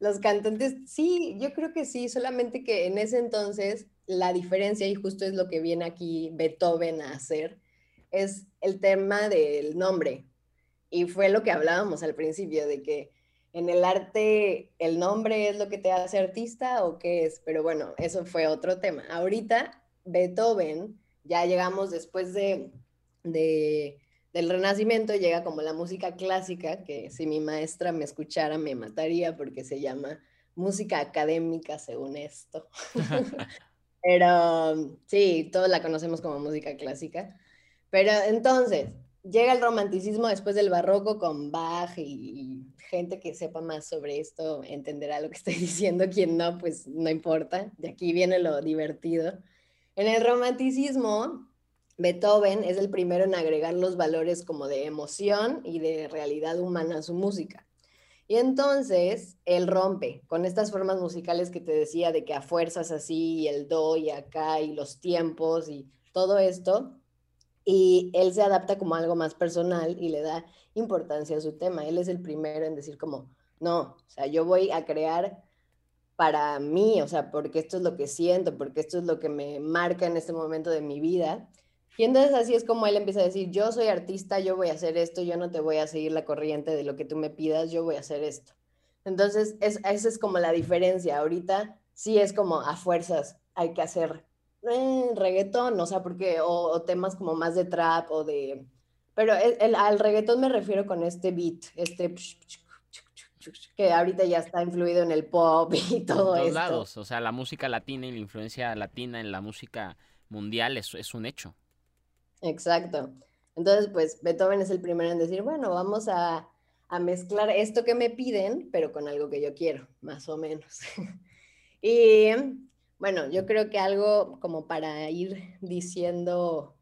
Los cantantes, sí, yo creo que sí, solamente que en ese entonces la diferencia, y justo es lo que viene aquí Beethoven a hacer, es el tema del nombre. Y fue lo que hablábamos al principio, de que en el arte el nombre es lo que te hace artista o qué es, pero bueno, eso fue otro tema. Ahorita Beethoven, ya llegamos después de, de del Renacimiento, llega como la música clásica, que si mi maestra me escuchara me mataría porque se llama música académica según esto. Pero sí, todos la conocemos como música clásica. Pero entonces, llega el romanticismo después del barroco con Bach y, gente que sepa más sobre esto entenderá lo que estoy diciendo. Quien no, pues no importa. De aquí viene lo divertido. En el romanticismo, Beethoven es el primero en agregar los valores como de emoción y de realidad humana a su música. Y entonces él rompe con estas formas musicales que te decía de que a fuerzas así, y el do y acá, y los tiempos y todo esto. Y él se adapta como algo más personal y le da importancia a su tema. Él es el primero en decir como, no, o sea, yo voy a crear para mí, o sea, porque esto es lo que siento, porque esto es lo que me marca en este momento de mi vida. Y entonces así es como él empieza a decir, yo soy artista, yo voy a hacer esto, yo no te voy a seguir la corriente de lo que tú me pidas, yo voy a hacer esto. Entonces, es, esa es como la diferencia. Ahorita sí es como a fuerzas hay que hacer eh, reggaetón, o sea, porque, o, temas como más de trap o de... Pero el, al reggaetón me refiero con este beat, este... que ahorita ya está influido en el pop y todo eso. lados, o sea, la música latina y la influencia latina en la música mundial es, es un hecho. Exacto. Entonces, pues Beethoven es el primero en decir, bueno, vamos a, mezclar esto que me piden, pero con algo que yo quiero, más o menos. y bueno, yo creo que algo como para ir diciendo,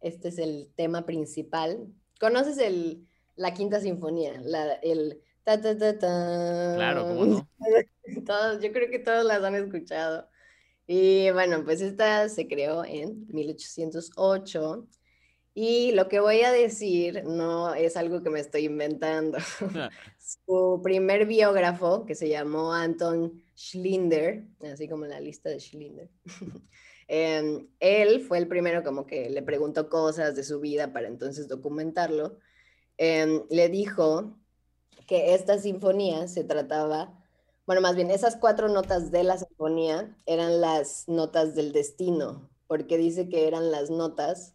este es el tema principal. ¿Conoces el, la quinta sinfonía? La, el ta ta ta ta. Claro, ¿cómo no? todos, yo creo que todos las han escuchado. Y bueno, pues esta se creó en 1808 y lo que voy a decir no es algo que me estoy inventando. Ah. Su primer biógrafo, que se llamó Anton Schlinder, así como la lista de Schlinder, em, él fue el primero como que le preguntó cosas de su vida para entonces documentarlo. Em, le dijo que esta sinfonía se trataba, bueno, más bien esas cuatro notas de la sinfonía eran las notas del destino, porque dice que eran las notas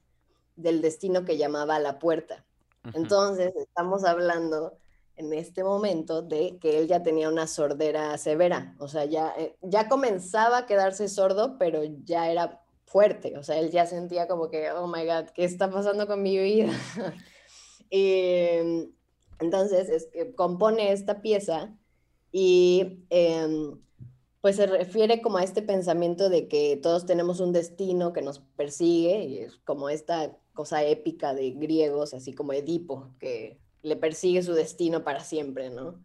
del destino que llamaba a la puerta. Entonces, estamos hablando en este momento de que él ya tenía una sordera severa, o sea, ya, eh, ya comenzaba a quedarse sordo, pero ya era fuerte, o sea, él ya sentía como que, oh my God, ¿qué está pasando con mi vida? y entonces, es que compone esta pieza y em, pues se refiere como a este pensamiento de que todos tenemos un destino que nos persigue, y es como esta cosa épica de griegos, así como Edipo, que le persigue su destino para siempre, ¿no?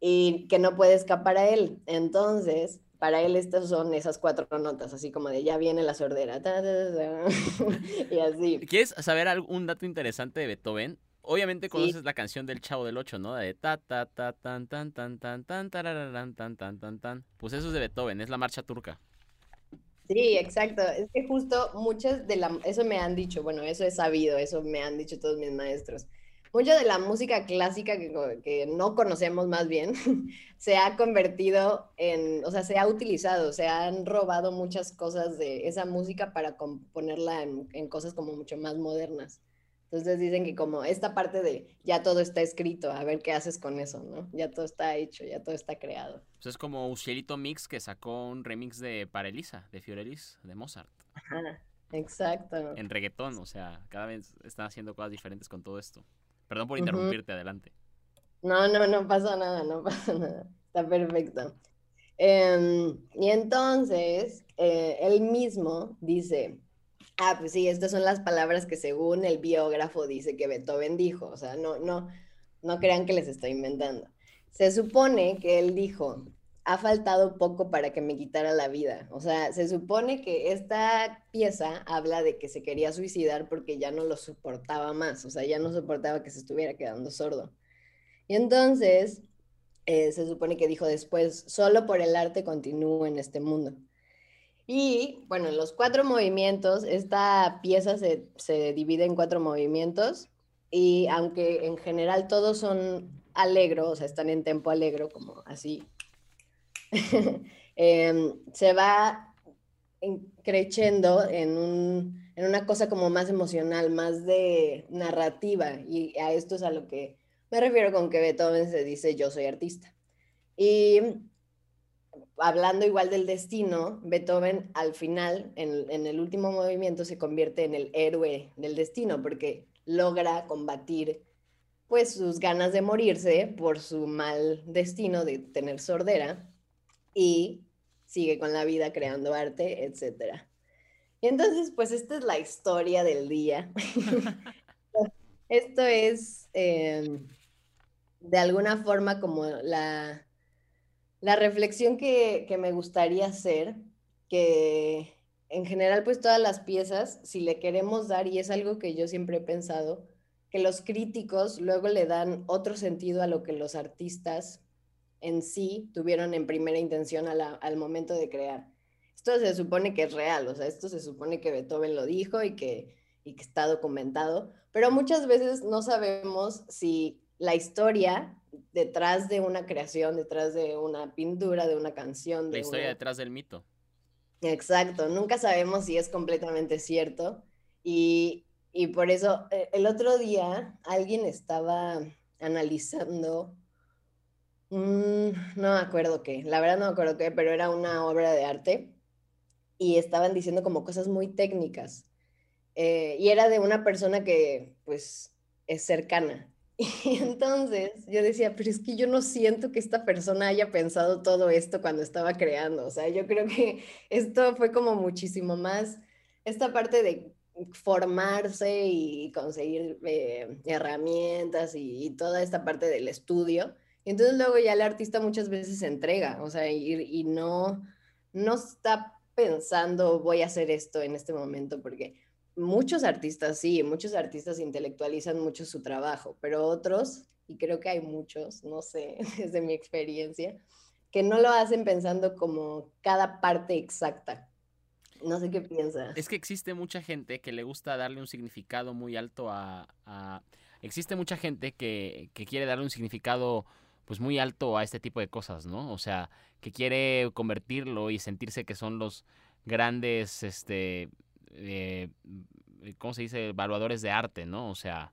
Y que no puede escapar a él. Entonces, para él estas son esas cuatro notas, así como de ya viene la sordera, y así. ¿Quieres saber algún dato interesante de Beethoven? Obviamente conoces sí. la canción del Chavo del Ocho, ¿no? De ta ta ta tan tan tan tan tan tarararán, tan tan tan tan. Pues eso es de Beethoven, es la marcha turca. Sí, exacto. Es que justo muchas de la eso me han dicho, bueno, eso he sabido, eso me han dicho todos mis maestros. Mucha de la música clásica que, que no conocemos más bien se ha convertido en, o sea, se ha utilizado, se han robado muchas cosas de esa música para ponerla en, en cosas como mucho más modernas. Entonces dicen que como esta parte de ya todo está escrito, a ver qué haces con eso, ¿no? Ya todo está hecho, ya todo está creado. Pues es como Ucielito Mix que sacó un remix de Para Elisa, de Fiorelis, de Mozart. Ajá, exacto. En reggaetón, o sea, cada vez están haciendo cosas diferentes con todo esto. Perdón por interrumpirte, adelante. No, no, no pasa nada, no pasa nada. Está perfecto. Em, y entonces, eh, él mismo dice, ah, pues sí, estas son las palabras que según el biógrafo dice que Beethoven dijo, o sea, no, no, no crean que les estoy inventando. Se supone que él dijo, ha faltado poco para que me quitara la vida. O sea, se supone que esta pieza habla de que se quería suicidar porque ya no lo soportaba más, o sea, ya no soportaba que se estuviera quedando sordo. Y entonces eh, se supone que dijo después, solo por el arte continúo en este mundo. Y bueno, en los cuatro movimientos, esta pieza se, se divide en cuatro movimientos y aunque en general todos son alegro, o sea, están en tempo alegro, como así, em, se va creciendo en, un, en una cosa como más emocional, más de narrativa, y a esto es a lo que me refiero con que Beethoven se dice yo soy artista. Y hablando igual del destino, Beethoven al final, en, el último movimiento, se convierte en el héroe del destino porque logra combatir pues sus ganas de morirse por su mal destino de tener sordera y sigue con la vida creando arte, etc. Y entonces, pues esta es la historia del día. Esto es em, de alguna forma como la, la reflexión que, me gustaría hacer, que en general pues todas las piezas, si le queremos dar, y es algo que yo siempre he pensado, que los críticos luego le dan otro sentido a lo que los artistas en sí tuvieron en primera intención al momento de crear. Esto se supone que es real, o sea, esto se supone que Beethoven lo dijo y que, y que está documentado, pero muchas veces no sabemos si la historia detrás de una creación, detrás de una pintura, de una canción. De la historia detrás del mito. Exacto, nunca sabemos si es completamente cierto y, por eso eh, el otro día alguien estaba analizando, no me acuerdo qué, la verdad no me acuerdo qué, pero era una obra de arte y estaban diciendo como cosas muy técnicas eh, y era de una persona que pues es cercana Y entonces yo decía, pero es que yo no siento que esta persona haya pensado todo esto cuando estaba creando. O sea, yo creo que esto fue como muchísimo más esta parte de formarse y conseguir eh, herramientas y, toda esta parte del estudio. Y entonces luego ya el artista muchas veces se entrega, o sea, y, y no, no está pensando voy a hacer esto en este momento, porque muchos artistas sí, muchos artistas intelectualizan mucho su trabajo, pero otros, y creo que hay muchos, no sé, desde mi experiencia, que no lo hacen pensando como cada parte exacta. No sé qué piensas. Es que existe mucha gente que le gusta darle un significado muy alto a... Existe mucha gente que, que quiere darle un significado pues muy alto a este tipo de cosas, ¿no? O sea, que quiere convertirlo y sentirse que son los grandes este eh, ¿cómo se dice? Evaluadores de arte, ¿no? O sea...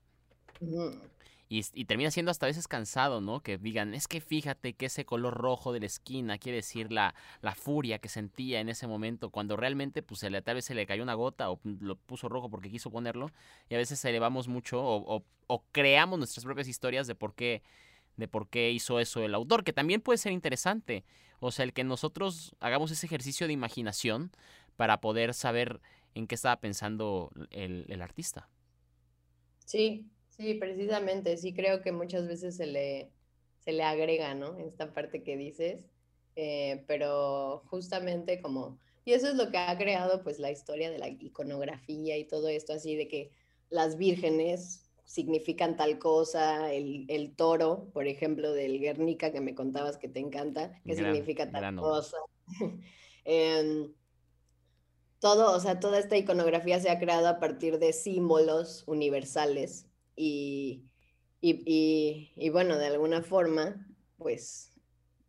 Y, termina siendo hasta a veces cansado, ¿no? Que digan, es que fíjate que ese color rojo de la esquina quiere decir la, la furia que sentía en ese momento, cuando realmente, pues, se le, tal vez se le cayó una gota o lo puso rojo porque quiso ponerlo, y a veces elevamos mucho o, o, creamos nuestras propias historias de por qué de por qué hizo eso el autor, que también puede ser interesante. O sea, el que nosotros hagamos ese ejercicio de imaginación para poder saber en qué estaba pensando el, artista. Sí, sí, precisamente, sí creo que muchas veces se le, se le agrega, ¿no? Esta parte que dices, eh, pero justamente como, y eso es lo que ha creado pues la historia de la iconografía y todo esto así de que las vírgenes significan tal cosa, el, el toro, por ejemplo, del Guernica que me contabas que te encanta, que significa tal cosa. Em, todo, o sea, toda esta iconografía se ha creado a partir de símbolos universales y, y, bueno, de alguna forma, pues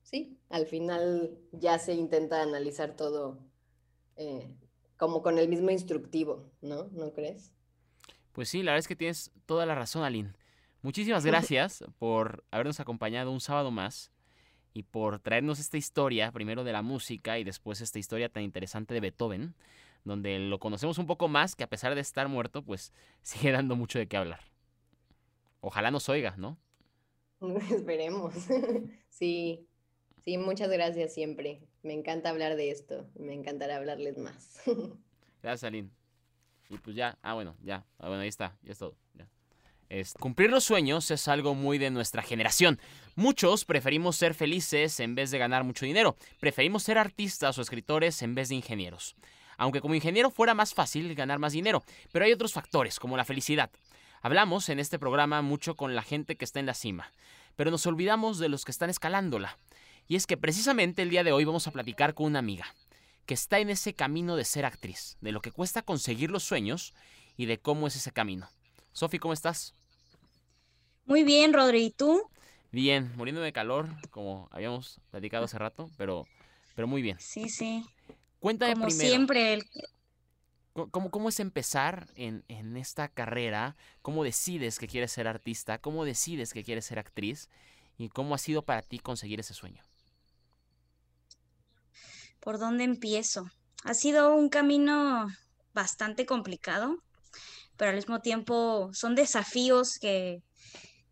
sí, al final ya se intenta analizar todo eh, como con el mismo instructivo, ¿no? ¿No crees? Pues sí, la verdad es que tienes toda la razón, Aline. Muchísimas gracias por habernos acompañado un sábado más y por traernos esta historia, primero de la música y después esta historia tan interesante de Beethoven, donde lo conocemos un poco más, que a pesar de estar muerto, pues sigue dando mucho de qué hablar. Ojalá nos oiga, ¿no? Esperemos. sí, sí, muchas gracias siempre. Me encanta hablar de esto. Me encantará hablarles más. gracias, Aline. Y pues ya, ah, bueno, ya, ah, bueno, ahí está, ya es todo. Cumplir los sueños es algo muy de nuestra generación. Muchos preferimos ser felices en vez de ganar mucho dinero. Preferimos ser artistas o escritores en vez de ingenieros. Aunque como ingeniero fuera más fácil ganar más dinero, pero hay otros factores, como la felicidad. Hablamos en este programa mucho con la gente que está en la cima, pero nos olvidamos de los que están escalándola. Y es que precisamente el día de hoy vamos a platicar con una amiga que está en ese camino de ser actriz, de lo que cuesta conseguir los sueños y de cómo es ese camino. Sofi, ¿cómo estás? Muy bien, Rodri, ¿y tú? Bien, muriendo de calor, como habíamos platicado hace rato, pero, pero muy bien. Sí, sí. Cuéntame como siempre. ¿Cómo, ¿Cómo, es empezar en, en esta carrera? ¿Cómo decides que quieres ser artista? ¿Cómo decides que quieres ser actriz? ¿Y cómo ha sido para ti conseguir ese sueño? ¿Por dónde empiezo? Ha sido un camino bastante complicado, pero al mismo tiempo son desafíos que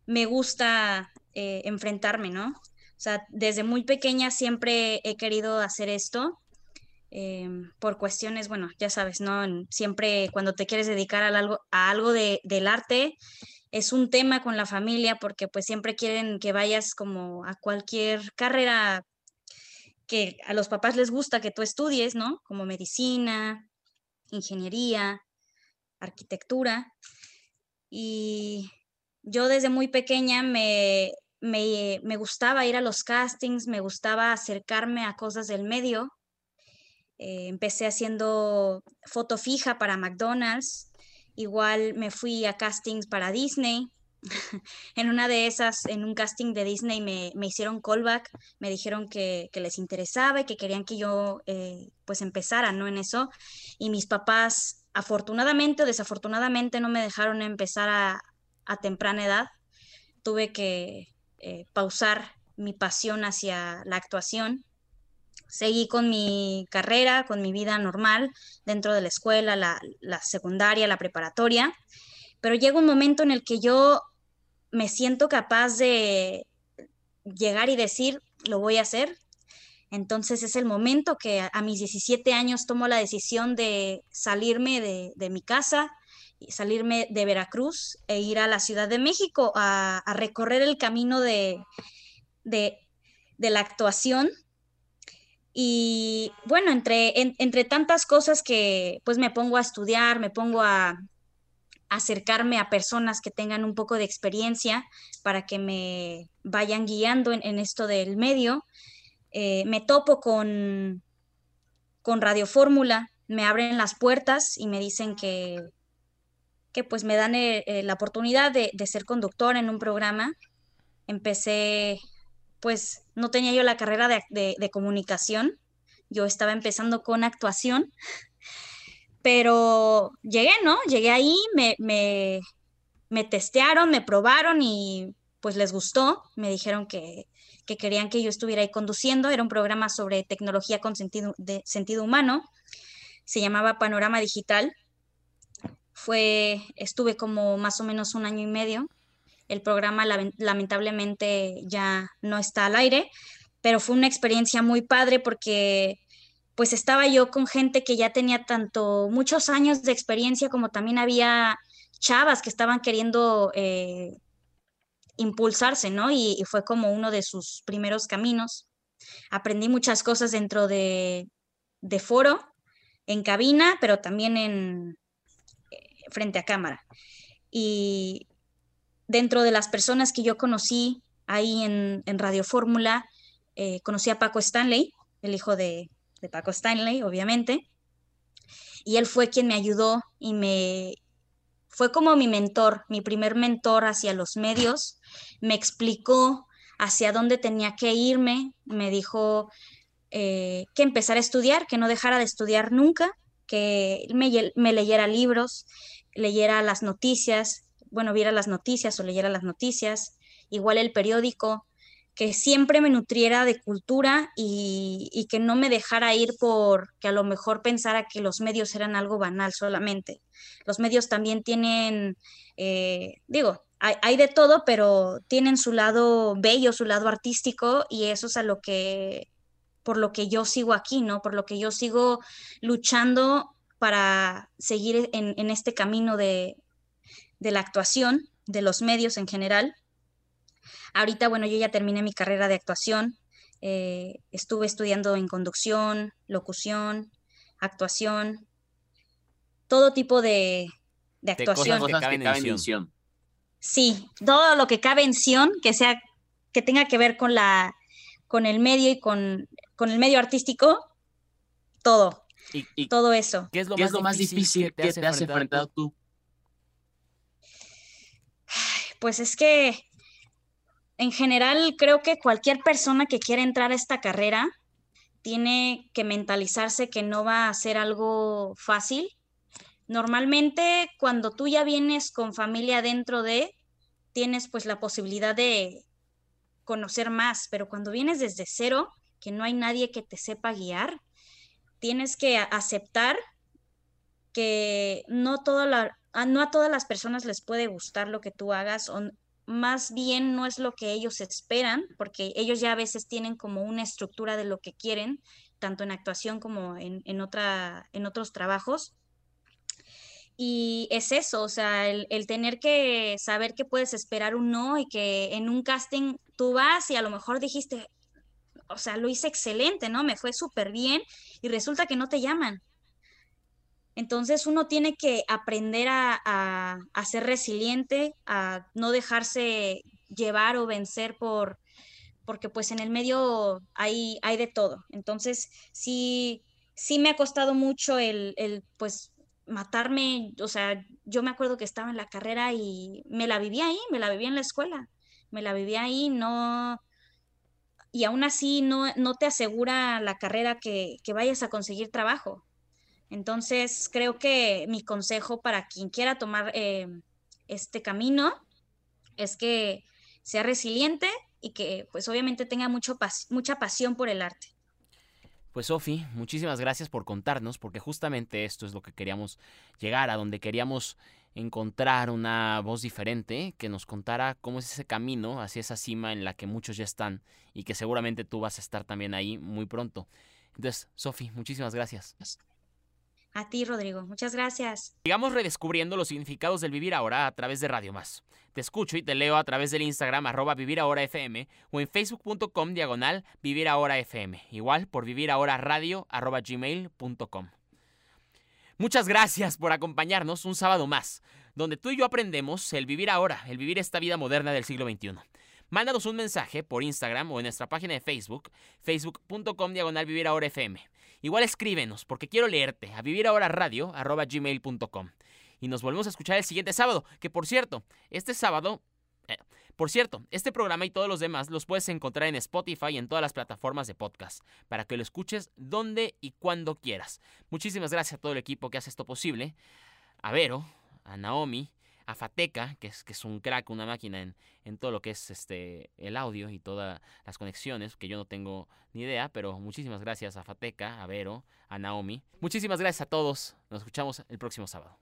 me gusta eh, enfrentarme, ¿no? O sea, desde muy pequeña siempre he querido hacer esto. Em, por cuestiones, bueno, ya sabes, ¿no? Siempre cuando te quieres dedicar a algo, a algo de, del arte, es un tema con la familia porque pues siempre quieren que vayas como a cualquier carrera que a los papás les gusta que tú estudies, ¿no? Como medicina, ingeniería, arquitectura. Y yo desde muy pequeña me, me, gustaba ir a los castings, me gustaba acercarme a cosas del medio. Eh, empecé haciendo foto fija para McDonald's, igual me fui a castings para Disney, en una de esas, en un casting de Disney, me, hicieron callback, me dijeron que, les interesaba y que querían que yo eh, pues empezara, ¿no? En eso. Y mis papás, afortunadamente o desafortunadamente, no me dejaron empezar a, temprana edad. Tuve que eh, pausar mi pasión hacia la actuación. Seguí con mi carrera, con mi vida normal dentro de la escuela, la, la secundaria, la preparatoria pero llega un momento en el que yo me siento capaz de llegar y decir, lo voy a hacer. Entonces es el momento que a, mis 17 años tomo la decisión de salirme de, mi casa, salirme de Veracruz e ir a la Ciudad de México a, recorrer el camino de, la actuación. Y bueno, entre, entre tantas cosas que pues me pongo a estudiar, me pongo a, acercarme a personas que tengan un poco de experiencia para que me vayan guiando en, esto del medio. Eh, me topo con, con Radio Fórmula, me abren las puertas y me dicen que, que pues me dan eh, eh, la oportunidad de, de, ser conductor en un programa. Empecé, pues no tenía yo la carrera de, de comunicación, yo estaba empezando con actuación pero llegué, ¿no? Llegué ahí, me, me, me testearon, me probaron y pues les gustó. Me dijeron que, que, querían que yo estuviera ahí conduciendo. Era un programa sobre tecnología con sentido, de, sentido humano. Se llamaba Panorama Digital. Fue, estuve como más o menos un año y medio. El programa lamentablemente ya no está al aire, pero fue una experiencia muy padre porque pues estaba yo con gente que ya tenía tanto muchos años de experiencia como también había chavas que estaban queriendo eh, impulsarse, ¿no? Y, fue como uno de sus primeros caminos. Aprendí muchas cosas dentro de, de foro, en cabina, pero también en eh, frente a cámara. Y dentro de las personas que yo conocí ahí en, Radio Fórmula, eh, conocí a Paco Stanley, el hijo de, de Paco Stanley, obviamente. Y él fue quien me ayudó y me fue como mi mentor, mi primer mentor hacia los medios. Me explicó hacia dónde tenía que irme, me dijo eh, que empezar a estudiar, que no dejara de estudiar nunca, que me leyera libros, leyera las noticias, bueno, viera las noticias o leyera las noticias, igual el periódico, que siempre me nutriera de cultura y, que no me dejara ir por que a lo mejor pensara que los medios eran algo banal solamente. Los medios también tienen, eh, digo, hay, de todo, pero tienen su lado bello, su lado artístico y eso es a lo que, por lo que yo sigo aquí, ¿no? Por lo que yo sigo luchando para seguir en, este camino de, de la actuación, de los medios en general Ahorita, bueno, yo ya terminé mi carrera de actuación, eh, estuve estudiando en conducción, locución, actuación, todo tipo de, actuación. que caben en Sí, todo lo que cabe en Sion, que sea, que tenga que ver con la, con el medio y con, con el medio artístico, todo. Y, todo eso. ¿Qué es lo, más, difícil que te, has enfrentado tú? Pues es que en general creo que cualquier persona que quiera entrar a esta carrera tiene que mentalizarse que no va a ser algo fácil. Normalmente cuando tú ya vienes con familia dentro de, tienes pues la posibilidad de conocer más, pero cuando vienes desde cero, que no hay nadie que te sepa guiar, tienes que aceptar que no, no a todas las personas les puede gustar lo que tú hagas más bien no es lo que ellos esperan, porque ellos ya a veces tienen como una estructura de lo que quieren, tanto en actuación como en, otra, en otros trabajos. Y es eso, o sea, el, el, tener que saber que puedes esperar un no y que en un casting tú vas y a lo mejor dijiste, o sea, lo hice excelente, ¿no? Me fue súper bien y resulta que no te llaman. Entonces uno tiene que aprender a, ser resiliente, a no dejarse llevar o vencer por, porque pues en el medio hay, hay de todo. Entonces sí, sí me ha costado mucho el, el, pues matarme, o sea, yo me acuerdo que estaba en la carrera y me la vivía ahí, me la vivía en la escuela, me la vivía ahí, no, y aún así no, no te asegura la carrera que, que vayas a conseguir trabajo. Entonces, creo que mi consejo para quien quiera tomar eh, este camino es que sea resiliente y que pues obviamente tenga mucho mucha pasión por el arte. Pues Sofi, muchísimas gracias por contarnos, porque justamente esto es lo que queríamos llegar, a donde queríamos encontrar una voz diferente que nos contara cómo es ese camino hacia esa cima en la que muchos ya están y que seguramente tú vas a estar también ahí muy pronto. Entonces, Sofi, muchísimas gracias. A ti, Rodrigo. Muchas gracias. Sigamos redescubriendo los significados del vivir ahora a través de Radio Más. Te escucho y te leo a través del Instagram arroba vivir ahora FM o en facebook.com diagonal vivir ahora FM. Igual por vivir ahora radio arroba gmail.com. Muchas gracias por acompañarnos un sábado más, donde tú y yo aprendemos el vivir ahora, el vivir esta vida moderna del siglo XXI. Mándanos un mensaje por Instagram o en nuestra página de Facebook, facebook.com diagonal vivir ahora FM. Igual escríbenos, porque quiero leerte a vivirahoraradio.gmail.com. Y nos volvemos a escuchar el siguiente sábado, que por cierto, este sábado... Eh, por cierto, este programa y todos los demás los puedes encontrar en Spotify y en todas las plataformas de podcast, para que lo escuches donde y cuando quieras. Muchísimas gracias a todo el equipo que hace esto posible. A Vero, a Naomi, a Fateca, que es, que es un crack, una máquina en, todo lo que es este el audio y todas las conexiones, que yo no tengo ni idea, pero muchísimas gracias a Fateca, a Vero, a Naomi. Muchísimas gracias a todos. Nos escuchamos el próximo sábado.